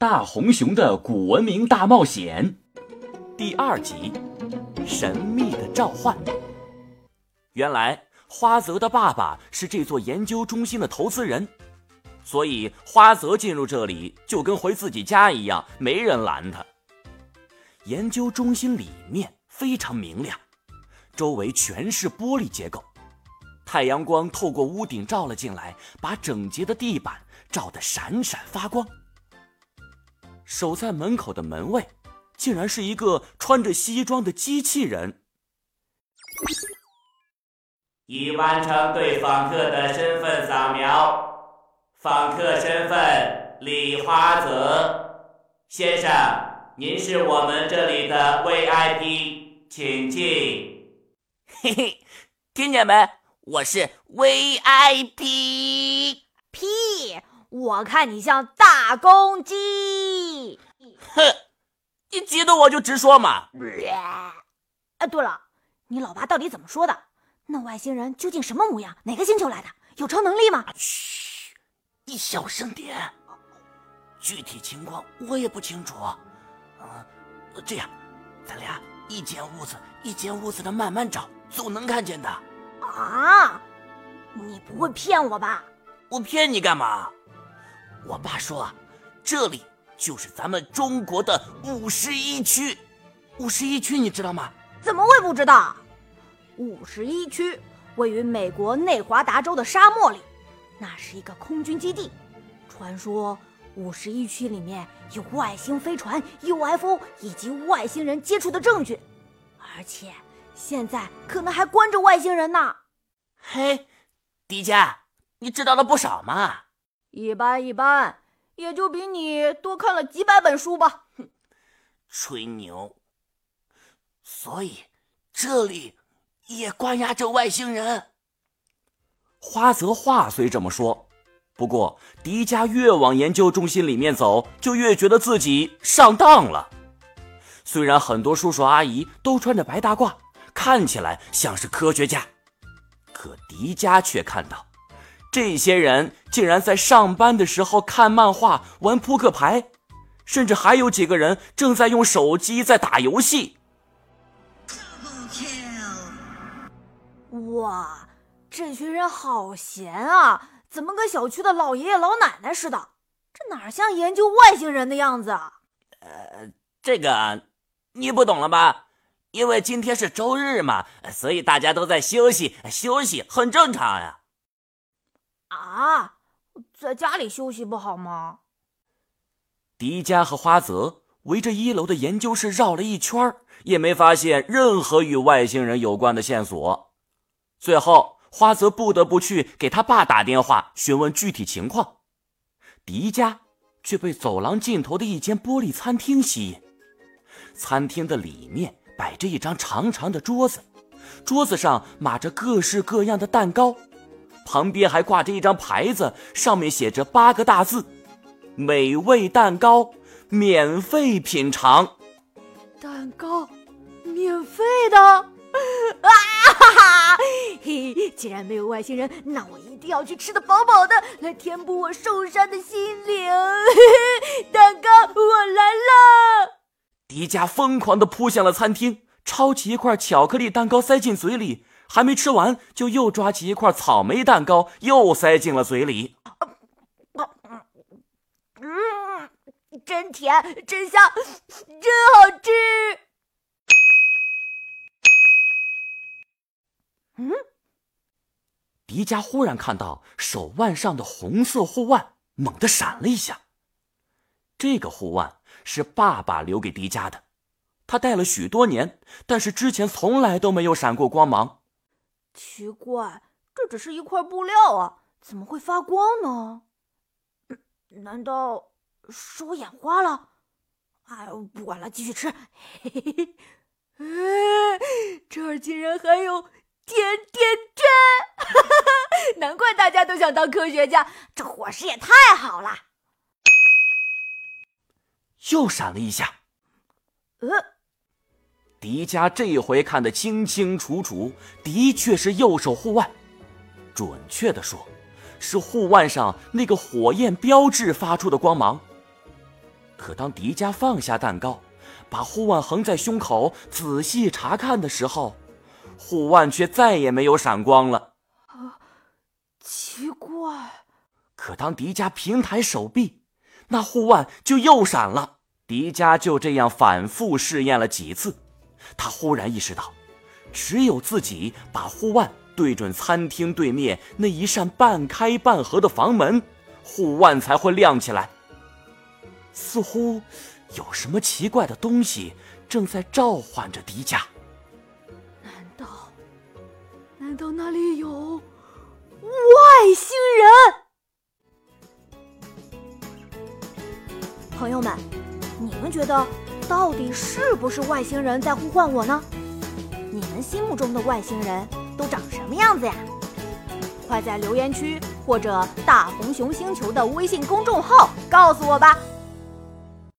大红熊的古文明大冒险第二集：神秘的召唤。原来花泽的爸爸是这座研究中心的投资人，所以花泽进入这里就跟回自己家一样，没人拦他。研究中心里面非常明亮，周围全是玻璃结构，太阳光透过屋顶照了进来，把整洁的地板照得闪闪发光。守在门口的门卫，竟然是一个穿着西装的机器人。已完成对访客的身份扫描，访客身份李花泽先生，您是我们这里的 VIP，请进。嘿嘿，听见没？我是 VIP。屁！我看你像大公鸡。哼，你急得我就直说嘛。哎，对了，你老爸到底怎么说的？那外星人究竟什么模样？哪个星球来的？有超能力吗？嘘，你小声点。具体情况我也不清楚。啊，这样，咱俩一间屋子一间屋子的慢慢找，总能看见的。啊！你不会骗我吧？我骗你干嘛？我爸说，这里就是咱们中国的五十一区。五十一区你知道吗？怎么会不知道？五十一区位于美国内华达州的沙漠里，那是一个空军基地。传说五十一区里面有外星飞船、UFO 以及外星人接触的证据，而且现在可能还关着外星人呢。嘿，迪迦，你知道了不少嘛？一般一般，也就比你多看了几百本书吧。哼，吹牛。所以这里。也关押着外星人。花泽话虽这么说，不过迪迦越往研究中心里面走，就越觉得自己上当了。虽然很多叔叔阿姨都穿着白大褂，看起来像是科学家，可迪迦却看到，这些人竟然在上班的时候看漫画、玩扑克牌，甚至还有几个人正在用手机在打游戏。哇，这群人好闲啊！怎么跟小区的老爷爷老奶奶似的？这哪像研究外星人的样子啊？呃，这个你不懂了吧？因为今天是周日嘛，所以大家都在休息，休息很正常呀。啊，啊在家里休息不好吗？迪迦和花泽围着一楼的研究室绕了一圈，也没发现任何与外星人有关的线索。最后，花泽不得不去给他爸打电话询问具体情况。迪迦却被走廊尽头的一间玻璃餐厅吸引。餐厅的里面摆着一张长长的桌子，桌子上码着各式各样的蛋糕，旁边还挂着一张牌子，上面写着八个大字：“美味蛋糕，免费品尝。”蛋糕，免费的啊！哈哈，嘿，既然没有外星人，那我一定要去吃的饱饱的，来填补我受伤的心灵。蛋糕，我来了！迪迦疯狂地扑向了餐厅，抄起一块巧克力蛋糕塞进嘴里，还没吃完，就又抓起一块草莓蛋糕又塞进了嘴里。嗯，真甜，真香，真好吃。嗯，迪迦忽然看到手腕上的红色护腕猛地闪了一下。这个护腕是爸爸留给迪迦的，他戴了许多年，但是之前从来都没有闪过光芒。奇怪，这只是一块布料啊，怎么会发光呢？难道是我眼花了？哎，不管了，继续吃。嘿嘿嘿，这儿竟然还有。甜甜圈，难怪大家都想当科学家，这伙食也太好了。又闪了一下，呃，迪迦这回看得清清楚楚，的确是右手护腕，准确的说，是护腕上那个火焰标志发出的光芒。可当迪迦放下蛋糕，把护腕横在胸口，仔细查看的时候，护腕却再也没有闪光了。啊，奇怪！可当迪迦平抬手臂，那护腕就又闪了。迪迦就这样反复试验了几次，他忽然意识到，只有自己把护腕对准餐厅对面那一扇半开半合的房门，护腕才会亮起来。似乎有什么奇怪的东西正在召唤着迪迦。难道？难道那里有外星人？朋友们，你们觉得到底是不是外星人在呼唤我呢？你们心目中的外星人都长什么样子呀？快在留言区或者大红熊星球的微信公众号告诉我吧！